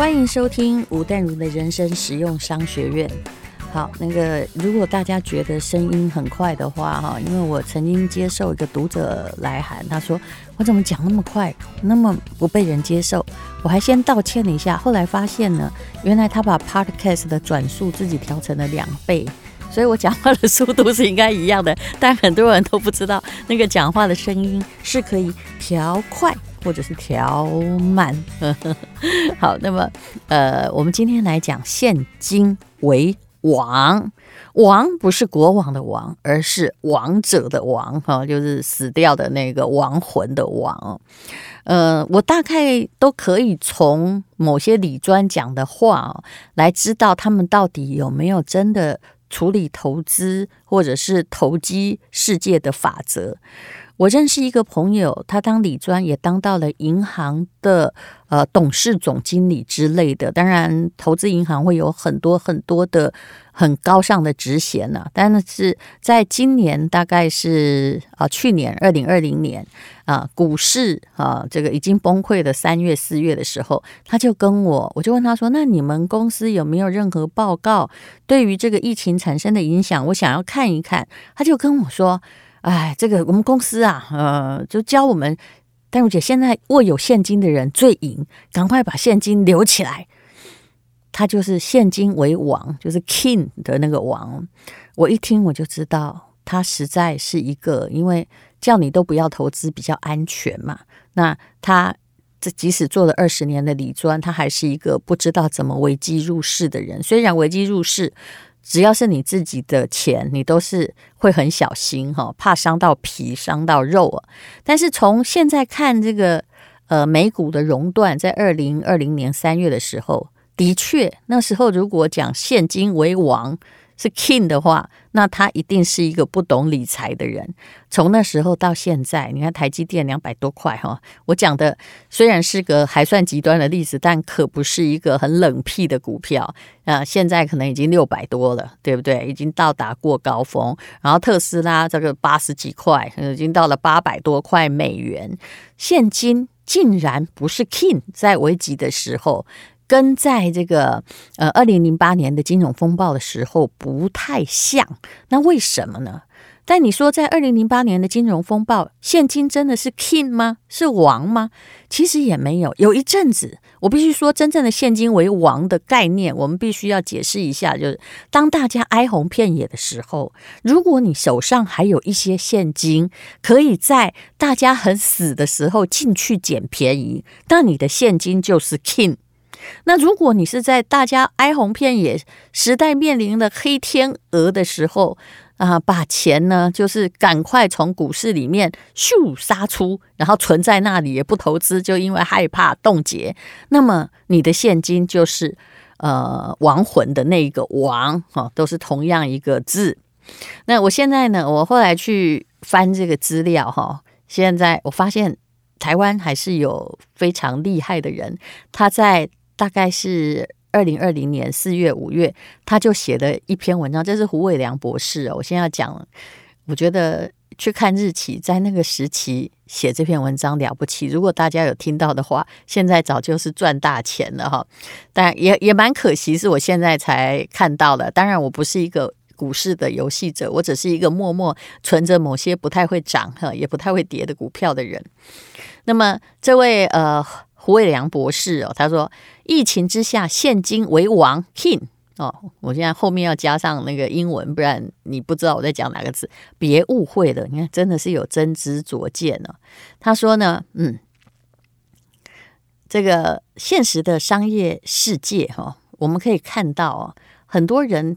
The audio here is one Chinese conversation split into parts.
欢迎收听吴淡如的人生实用商学院。好，那个如果大家觉得声音很快的话，哈，因为我曾经接受一个读者来函，他说我怎么讲那么快，那么不被人接受，我还先道歉了一下，后来发现呢，原来他把 Podcast 的转速自己调成了两倍，所以我讲话的速度是应该一样的，但很多人都不知道那个讲话的声音是可以调快或者是调慢。好，那么呃，我们今天来讲现今为王，王不是国王的王，而是王者的王，哈，就是死掉的那个亡魂的王。呃，我大概都可以从某些理专讲的话来知道他们到底有没有真的处理投资或者是投机世界的法则。我认识一个朋友，他当理专也当到了银行的呃董事总经理之类的。当然，投资银行会有很多很多的很高尚的职衔呢。但是在今年，大概是啊去年二零二零年啊股市啊这个已经崩溃的三月四月的时候，他就跟我，我就问他说：“那你们公司有没有任何报告对于这个疫情产生的影响？我想要看一看。”他就跟我说。哎，这个我们公司啊，呃，就教我们，淡如姐，现在握有现金的人最赢，赶快把现金留起来。他就是现金为王，就是 king 的那个王。我一听我就知道，他实在是一个，因为叫你都不要投资比较安全嘛。那他这即使做了二十年的理专，他还是一个不知道怎么危机入市的人。虽然危机入市。只要是你自己的钱，你都是会很小心哈，怕伤到皮、伤到肉啊。但是从现在看，这个呃美股的熔断，在二零二零年三月的时候，的确那时候如果讲现金为王。是 king 的话，那他一定是一个不懂理财的人。从那时候到现在，你看台积电两百多块哈，我讲的虽然是个还算极端的例子，但可不是一个很冷僻的股票啊。现在可能已经六百多了，对不对？已经到达过高峰。然后特斯拉这个八十几块，已经到了八百多块美元。现金竟然不是 king，在危急的时候。跟在这个呃二零零八年的金融风暴的时候不太像，那为什么呢？但你说在二零零八年的金融风暴，现金真的是 king 吗？是王吗？其实也没有。有一阵子，我必须说，真正的现金为王的概念，我们必须要解释一下，就是当大家哀鸿遍野的时候，如果你手上还有一些现金，可以在大家很死的时候进去捡便宜，那你的现金就是 king。那如果你是在大家哀鸿遍野、时代面临的黑天鹅的时候啊，把钱呢，就是赶快从股市里面咻杀出，然后存在那里也不投资，就因为害怕冻结，那么你的现金就是呃亡魂的那一个亡哈，都是同样一个字。那我现在呢，我后来去翻这个资料哈，现在我发现台湾还是有非常厉害的人，他在。大概是二零二零年四月、五月，他就写了一篇文章，这是胡伟良博士哦。我现在要讲，我觉得去看日期，在那个时期写这篇文章了不起。如果大家有听到的话，现在早就是赚大钱了哈。但也也蛮可惜，是我现在才看到的。当然，我不是一个股市的游戏者，我只是一个默默存着某些不太会涨哈，也不太会跌的股票的人。那么，这位呃。胡伟良博士哦，他说：“疫情之下，现金为王，king 哦。我现在后面要加上那个英文，不然你不知道我在讲哪个字。别误会了，你看真的是有真知灼见呢。他说呢，嗯，这个现实的商业世界哈，我们可以看到啊，很多人。”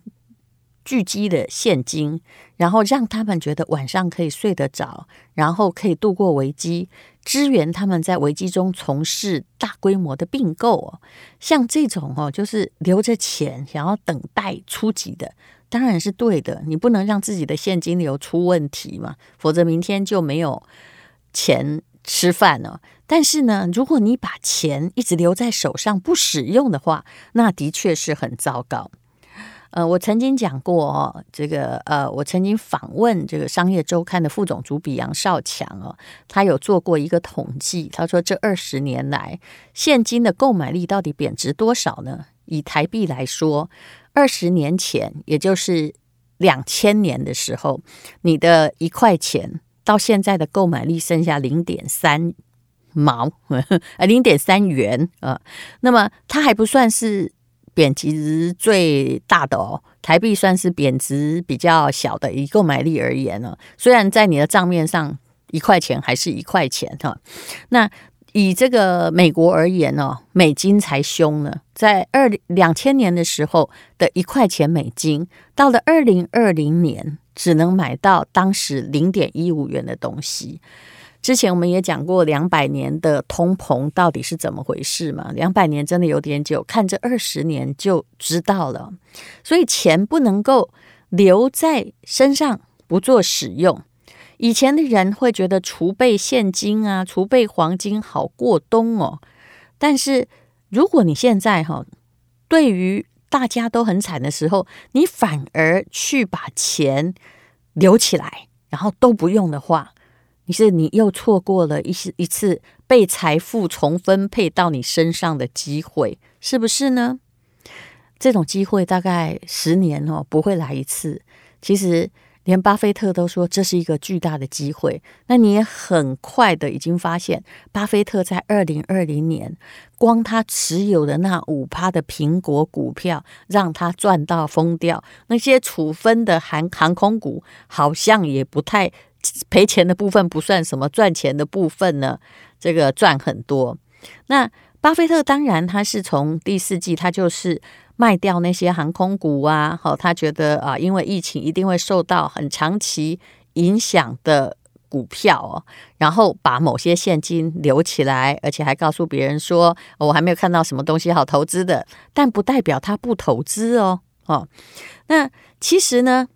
聚集的现金，然后让他们觉得晚上可以睡得着，然后可以度过危机，支援他们在危机中从事大规模的并购哦。像这种哦，就是留着钱想要等待出击的，当然是对的。你不能让自己的现金流出问题嘛，否则明天就没有钱吃饭了。但是呢，如果你把钱一直留在手上不使用的话，那的确是很糟糕。呃，我曾经讲过哦，这个呃，我曾经访问这个商业周刊的副总主笔杨少强哦，他有做过一个统计，他说这二十年来现金的购买力到底贬值多少呢？以台币来说，二十年前，也就是两千年的时候，你的一块钱到现在的购买力剩下零点三毛，呃，零点三元啊，那么它还不算是。贬值最大的哦，台币算是贬值比较小的，以购买力而言呢，虽然在你的账面上一块钱还是一块钱哈，那以这个美国而言呢，美金才凶呢，在二两千年的时候的一块钱美金，到了二零二零年只能买到当时零点一五元的东西。之前我们也讲过两百年的通膨到底是怎么回事嘛？两百年真的有点久，看这二十年就知道了。所以钱不能够留在身上不做使用。以前的人会觉得储备现金啊，储备黄金好过冬哦。但是如果你现在哈，对于大家都很惨的时候，你反而去把钱留起来，然后都不用的话。你是你又错过了一次一次被财富重分配到你身上的机会，是不是呢？这种机会大概十年哦不会来一次。其实连巴菲特都说这是一个巨大的机会。那你也很快的已经发现，巴菲特在二零二零年光他持有的那五趴的苹果股票，让他赚到疯掉。那些处分的航航空股好像也不太。赔钱的部分不算什么，赚钱的部分呢，这个赚很多。那巴菲特当然他是从第四季，他就是卖掉那些航空股啊，好，他觉得啊，因为疫情一定会受到很长期影响的股票哦，然后把某些现金留起来，而且还告诉别人说，我还没有看到什么东西好投资的，但不代表他不投资哦，哦，那其实呢？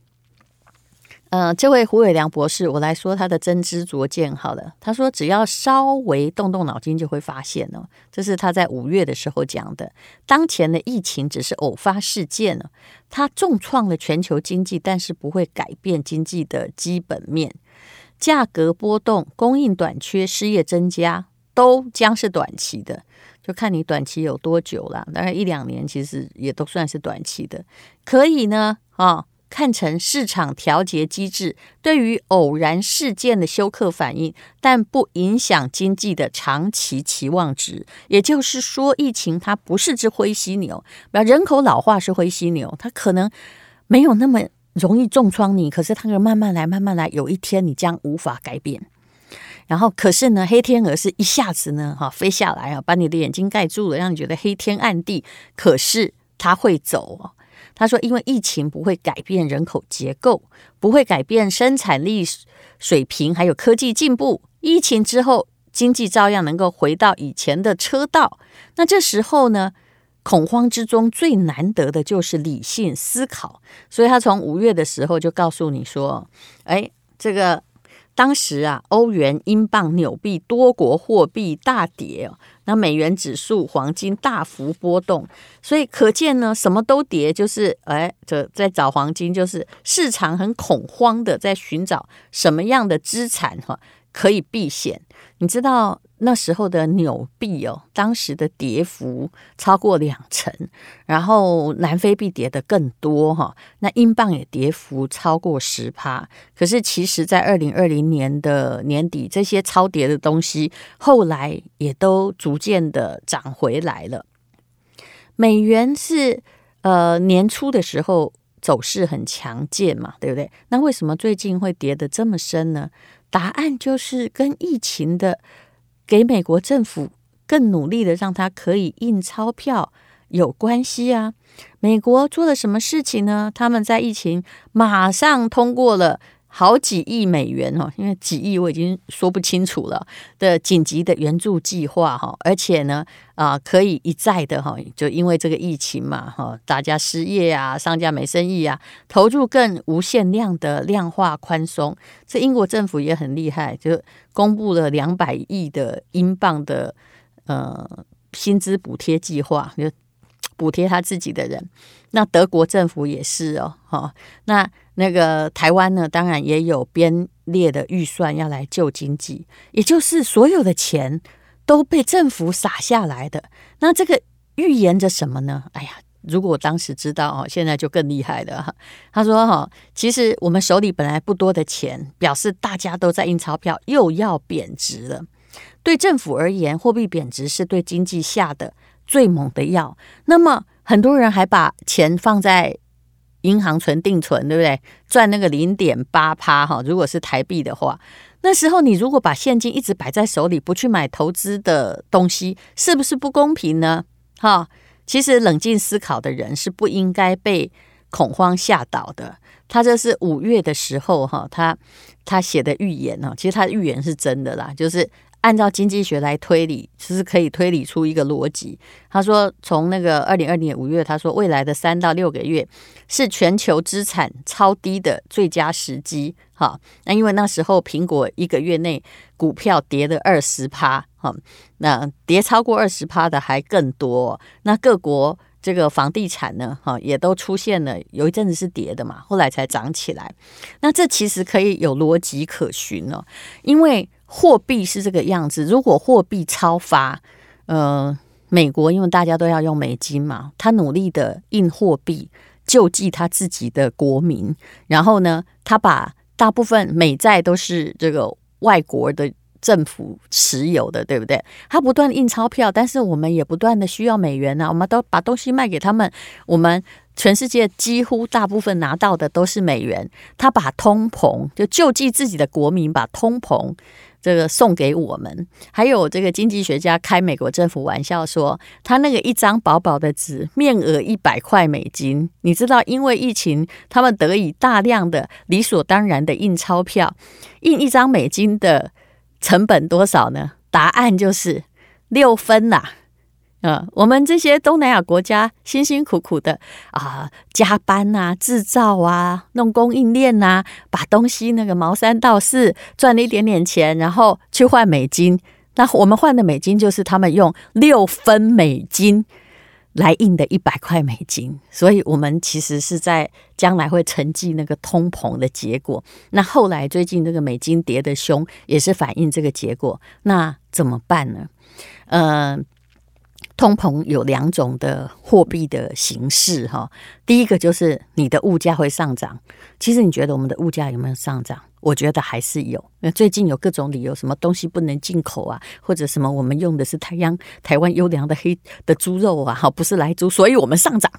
呃，这位胡伟良博士，我来说他的真知灼见好了。他说，只要稍微动动脑筋，就会发现哦，这是他在五月的时候讲的。当前的疫情只是偶发事件呢，它重创了全球经济，但是不会改变经济的基本面。价格波动、供应短缺、失业增加，都将是短期的，就看你短期有多久了。大概一两年，其实也都算是短期的。可以呢，啊、哦。看成市场调节机制对于偶然事件的休克反应，但不影响经济的长期期望值。也就是说，疫情它不是只灰犀牛，人口老化是灰犀牛，它可能没有那么容易重创你，可是它可以慢慢来，慢慢来，有一天你将无法改变。然后，可是呢，黑天鹅是一下子呢，哈，飞下来啊，把你的眼睛盖住了，让你觉得黑天暗地。可是它会走。他说：“因为疫情不会改变人口结构，不会改变生产力水平，还有科技进步。疫情之后，经济照样能够回到以前的车道。那这时候呢，恐慌之中最难得的就是理性思考。所以他从五月的时候就告诉你说：‘哎，这个。’”当时啊，欧元、英镑、纽币多国货币大跌，那美元指数、黄金大幅波动，所以可见呢，什么都跌，就是哎，这在找黄金，就是市场很恐慌的在寻找什么样的资产哈可以避险，你知道。那时候的纽币哦，当时的跌幅超过两成，然后南非币跌得更多哈。那英镑也跌幅超过十趴。可是其实，在二零二零年的年底，这些超跌的东西后来也都逐渐的涨回来了。美元是呃年初的时候走势很强健嘛，对不对？那为什么最近会跌得这么深呢？答案就是跟疫情的。给美国政府更努力的让他可以印钞票有关系啊！美国做了什么事情呢？他们在疫情马上通过了好几亿美元哦，因为几亿我已经说不清楚了的紧急的援助计划哈，而且呢啊可以一再的哈，就因为这个疫情嘛哈，大家失业啊，商家没生意啊，投入更无限量的量化宽松。这英国政府也很厉害，就。公布了两百亿的英镑的呃薪资补贴计划，就补贴他自己的人。那德国政府也是哦，哈，那那个台湾呢，当然也有编列的预算要来救经济，也就是所有的钱都被政府撒下来的。那这个预言着什么呢？哎呀！如果当时知道哦，现在就更厉害了哈。他说哈，其实我们手里本来不多的钱，表示大家都在印钞票，又要贬值了。对政府而言，货币贬值是对经济下的最猛的药。那么很多人还把钱放在银行存定存，对不对？赚那个零点八趴哈。如果是台币的话，那时候你如果把现金一直摆在手里，不去买投资的东西，是不是不公平呢？哈。其实冷静思考的人是不应该被恐慌吓倒的。他这是五月的时候哈，他他写的预言呢，其实他预言是真的啦，就是。按照经济学来推理，其实可以推理出一个逻辑。他说，从那个二零二零年五月，他说未来的三到六个月是全球资产超低的最佳时机。哈，那因为那时候苹果一个月内股票跌了二十趴，哈，那跌超过二十趴的还更多。那各国这个房地产呢，哈，也都出现了有一阵子是跌的嘛，后来才涨起来。那这其实可以有逻辑可循哦，因为。货币是这个样子，如果货币超发，呃，美国因为大家都要用美金嘛，他努力的印货币救济他自己的国民，然后呢，他把大部分美债都是这个外国的政府持有的，对不对？他不断印钞票，但是我们也不断的需要美元啊，我们都把东西卖给他们，我们全世界几乎大部分拿到的都是美元，他把通膨就救济自己的国民，把通膨。这个送给我们，还有这个经济学家开美国政府玩笑说，他那个一张薄薄的纸，面额一百块美金，你知道，因为疫情，他们得以大量的理所当然的印钞票，印一张美金的成本多少呢？答案就是六分呐、啊。嗯，我们这些东南亚国家辛辛苦苦的啊，加班啊，制造啊，弄供应链啊，把东西那个毛三到四赚了一点点钱，然后去换美金。那我们换的美金就是他们用六分美金来印的一百块美金，所以我们其实是在将来会沉寂那个通膨的结果。那后来最近这个美金跌的凶，也是反映这个结果。那怎么办呢？嗯、呃。通膨有两种的货币的形式哈，第一个就是你的物价会上涨。其实你觉得我们的物价有没有上涨？我觉得还是有。那最近有各种理由，什么东西不能进口啊，或者什么我们用的是台央台湾优良的黑的猪肉啊，哈，不是来猪，所以我们上涨。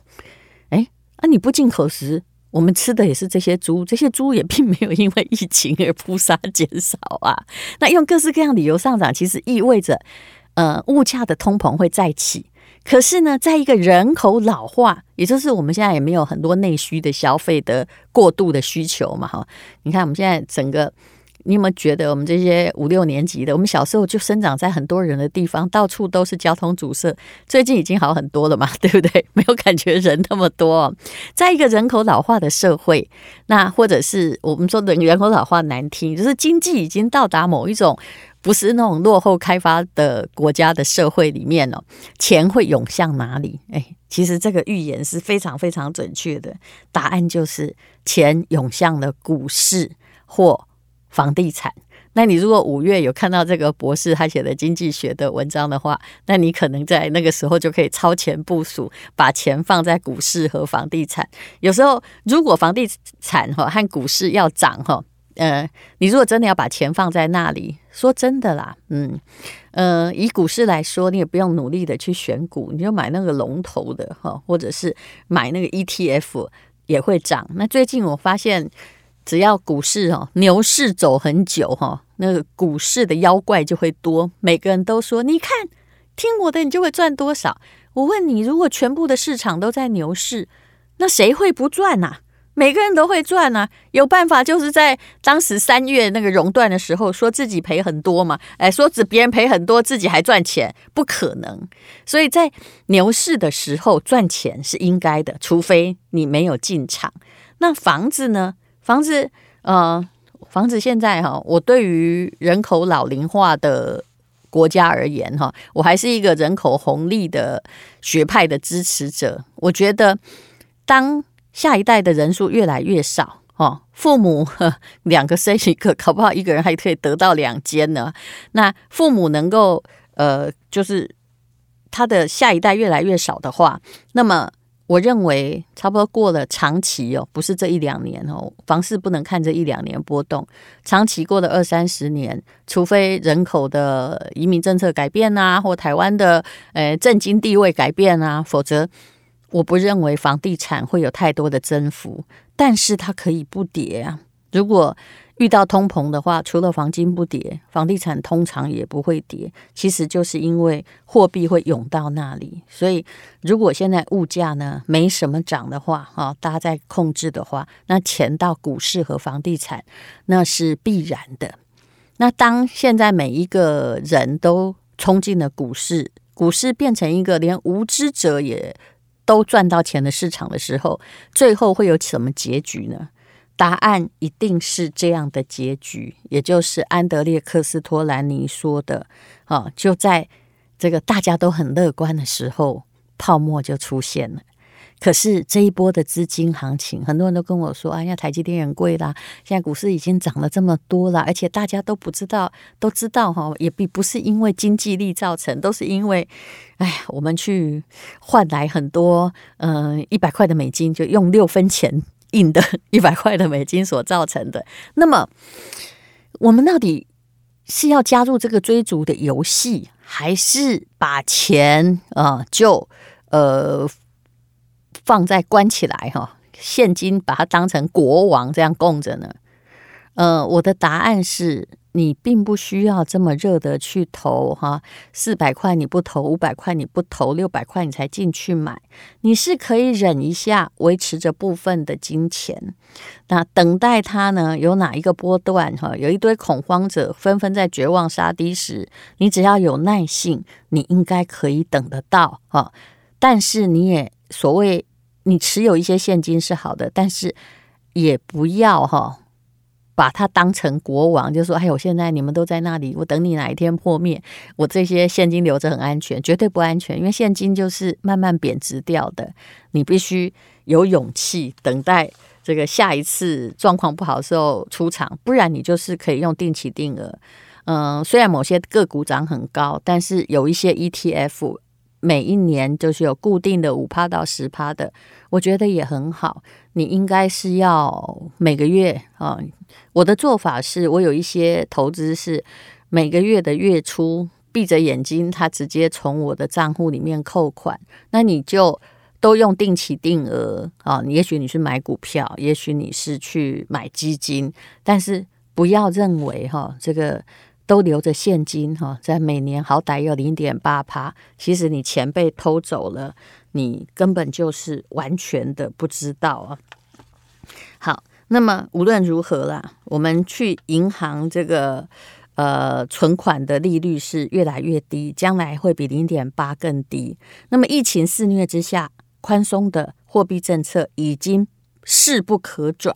哎，那你不进口时，我们吃的也是这些猪，这些猪也并没有因为疫情而扑杀减少啊。那用各式各样理由上涨，其实意味着。呃，物价的通膨会再起，可是呢，在一个人口老化，也就是我们现在也没有很多内需的消费的过度的需求嘛，哈。你看我们现在整个，你有没有觉得我们这些五六年级的，我们小时候就生长在很多人的地方，到处都是交通阻塞，最近已经好很多了嘛，对不对？没有感觉人那么多，在一个人口老化的社会，那或者是我们说的人口老化难听，就是经济已经到达某一种。不是那种落后开发的国家的社会里面哦，钱会涌向哪里？哎，其实这个预言是非常非常准确的，答案就是钱涌向了股市或房地产。那你如果五月有看到这个博士他写的经济学的文章的话，那你可能在那个时候就可以超前部署，把钱放在股市和房地产。有时候如果房地产哈和股市要涨哈。呃，你如果真的要把钱放在那里，说真的啦，嗯，呃，以股市来说，你也不用努力的去选股，你就买那个龙头的哈，或者是买那个 ETF 也会涨。那最近我发现，只要股市哦牛市走很久哈，那个股市的妖怪就会多。每个人都说，你看听我的，你就会赚多少。我问你，如果全部的市场都在牛市，那谁会不赚呐？每个人都会赚啊，有办法就是在当时三月那个熔断的时候，说自己赔很多嘛，哎，说指别人赔很多，自己还赚钱，不可能。所以在牛市的时候赚钱是应该的，除非你没有进场。那房子呢？房子，呃，房子现在哈，我对于人口老龄化的国家而言哈，我还是一个人口红利的学派的支持者。我觉得，当下一代的人数越来越少，哦，父母 两个生一个，搞不好一个人还可以得到两间呢。那父母能够呃，就是他的下一代越来越少的话，那么。我认为差不多过了长期哦，不是这一两年哦，房市不能看这一两年波动，长期过了二三十年，除非人口的移民政策改变啊，或台湾的呃政经地位改变啊，否则我不认为房地产会有太多的增幅，但是它可以不跌啊，如果。遇到通膨的话，除了黄金不跌，房地产通常也不会跌。其实就是因为货币会涌到那里，所以如果现在物价呢没什么涨的话，哈，大家在控制的话，那钱到股市和房地产那是必然的。那当现在每一个人都冲进了股市，股市变成一个连无知者也都赚到钱的市场的时候，最后会有什么结局呢？答案一定是这样的结局，也就是安德烈克斯托兰尼说的，啊，就在这个大家都很乐观的时候，泡沫就出现了。可是这一波的资金行情，很多人都跟我说：“哎呀，台积电很贵啦，现在股市已经涨了这么多了，而且大家都不知道，都知道哈，也并不是因为经济力造成，都是因为，哎呀，我们去换来很多，嗯、一百块的美金就用六分钱。”印的 一百块的美金所造成的，那么我们到底是要加入这个追逐的游戏，还是把钱啊、就呃放在关起来哈，现金把它当成国王这样供着呢？呃，我的答案是。你并不需要这么热的去投哈，四百块你不投，五百块你不投，六百块你才进去买，你是可以忍一下，维持着部分的金钱，那等待它呢，有哪一个波段哈，有一堆恐慌者纷纷在绝望杀低时，你只要有耐性，你应该可以等得到哈。但是你也所谓你持有一些现金是好的，但是也不要哈。把它当成国王，就说：“哎，呦现在你们都在那里，我等你哪一天破灭，我这些现金留着很安全，绝对不安全，因为现金就是慢慢贬值掉的。你必须有勇气等待这个下一次状况不好的时候出场，不然你就是可以用定期定额。嗯，虽然某些个股涨很高，但是有一些 ETF。”每一年就是有固定的五趴到十趴的，我觉得也很好。你应该是要每个月啊，我的做法是我有一些投资是每个月的月初闭着眼睛，它直接从我的账户里面扣款。那你就都用定期定额啊，也许你是买股票，也许你是去买基金，但是不要认为哈这个。都留着现金哈，在每年好歹有零点八趴。其实你钱被偷走了，你根本就是完全的不知道啊。好，那么无论如何啦，我们去银行这个呃存款的利率是越来越低，将来会比零点八更低。那么疫情肆虐之下，宽松的货币政策已经。势不可转，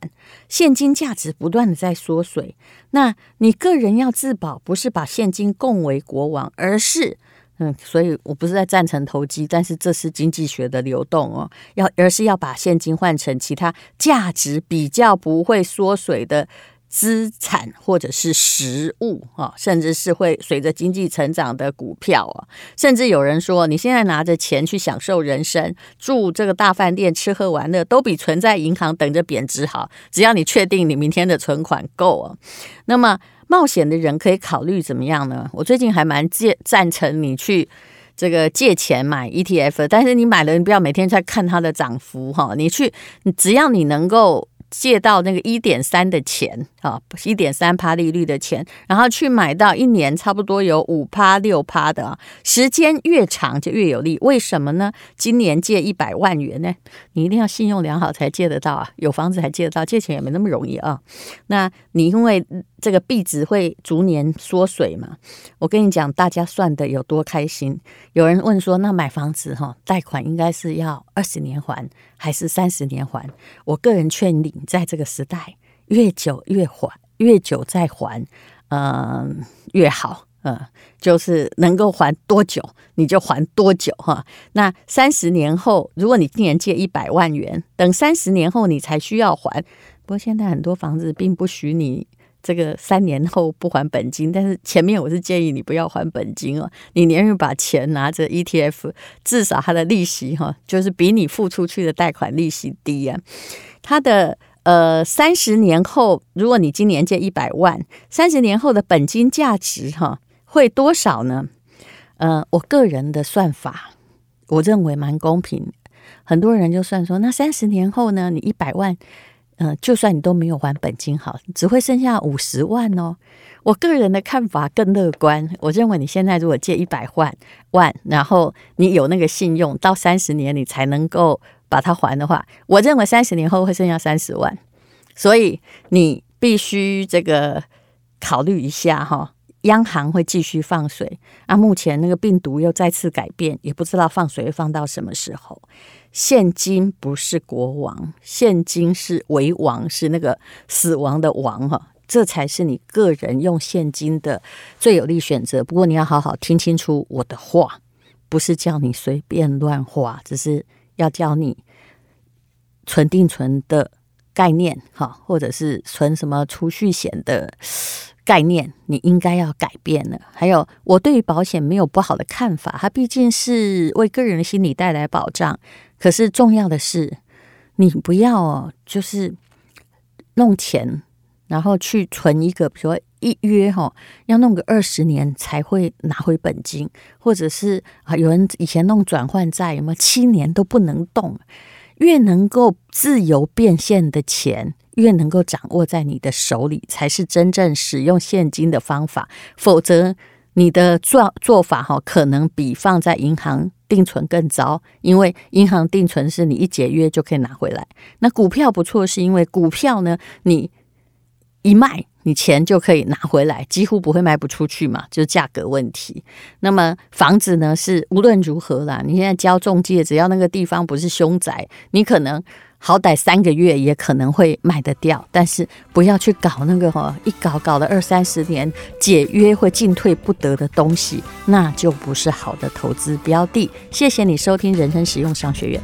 现金价值不断的在缩水。那你个人要自保，不是把现金供为国王，而是嗯，所以我不是在赞成投机，但是这是经济学的流动哦，要而是要把现金换成其他价值比较不会缩水的。资产或者是实物啊，甚至是会随着经济成长的股票啊，甚至有人说，你现在拿着钱去享受人生，住这个大饭店，吃喝玩乐，都比存在银行等着贬值好。只要你确定你明天的存款够啊，那么冒险的人可以考虑怎么样呢？我最近还蛮借赞成你去这个借钱买 ETF，但是你买了，你不要每天在看它的涨幅哈，你去，只要你能够。借到那个一点三的钱啊，一点三趴利率的钱，然后去买到一年差不多有五趴六趴的啊，时间越长就越有利。为什么呢？今年借一百万元呢，你一定要信用良好才借得到啊，有房子才借得到，借钱也没那么容易啊。那你因为这个币值会逐年缩水嘛，我跟你讲，大家算的有多开心。有人问说，那买房子哈，贷款应该是要二十年还还是三十年还？我个人劝你。在这个时代，越久越还，越久再还，嗯、越好嗯，就是能够还多久你就还多久哈。那三十年后，如果你今年借一百万元，等三十年后你才需要还。不过现在很多房子并不许你这个三年后不还本金，但是前面我是建议你不要还本金哦，你宁愿把钱拿着 ETF，至少它的利息哈，就是比你付出去的贷款利息低啊。它的呃三十年后，如果你今年借一百万，三十年后的本金价值哈。会多少呢？呃，我个人的算法，我认为蛮公平。很多人就算说，那三十年后呢，你一百万，呃，就算你都没有还本金，好，只会剩下五十万哦。我个人的看法更乐观，我认为你现在如果借一百万万，然后你有那个信用，到三十年你才能够把它还的话，我认为三十年后会剩下三十万。所以你必须这个考虑一下哈。央行会继续放水啊！目前那个病毒又再次改变，也不知道放水会放到什么时候。现金不是国王，现金是为王，是那个死亡的王哈！这才是你个人用现金的最有利选择。不过你要好好听清楚我的话，不是叫你随便乱花，只是要叫你存定存的概念哈，或者是存什么储蓄险的。概念你应该要改变了。还有，我对于保险没有不好的看法，它毕竟是为个人的心理带来保障。可是重要的是，你不要，就是弄钱，然后去存一个，比如说一约哈，要弄个二十年才会拿回本金，或者是啊，有人以前弄转换债，有没有七年都不能动？越能够自由变现的钱。越能够掌握在你的手里，才是真正使用现金的方法。否则，你的做做法哈，可能比放在银行定存更糟。因为银行定存是你一解约就可以拿回来。那股票不错，是因为股票呢，你一卖，你钱就可以拿回来，几乎不会卖不出去嘛，就是价格问题。那么房子呢，是无论如何啦，你现在交中介，只要那个地方不是凶宅，你可能。好歹三个月也可能会卖得掉，但是不要去搞那个哈，一搞搞了二三十年，解约会进退不得的东西，那就不是好的投资标的。谢谢你收听人生实用商学院。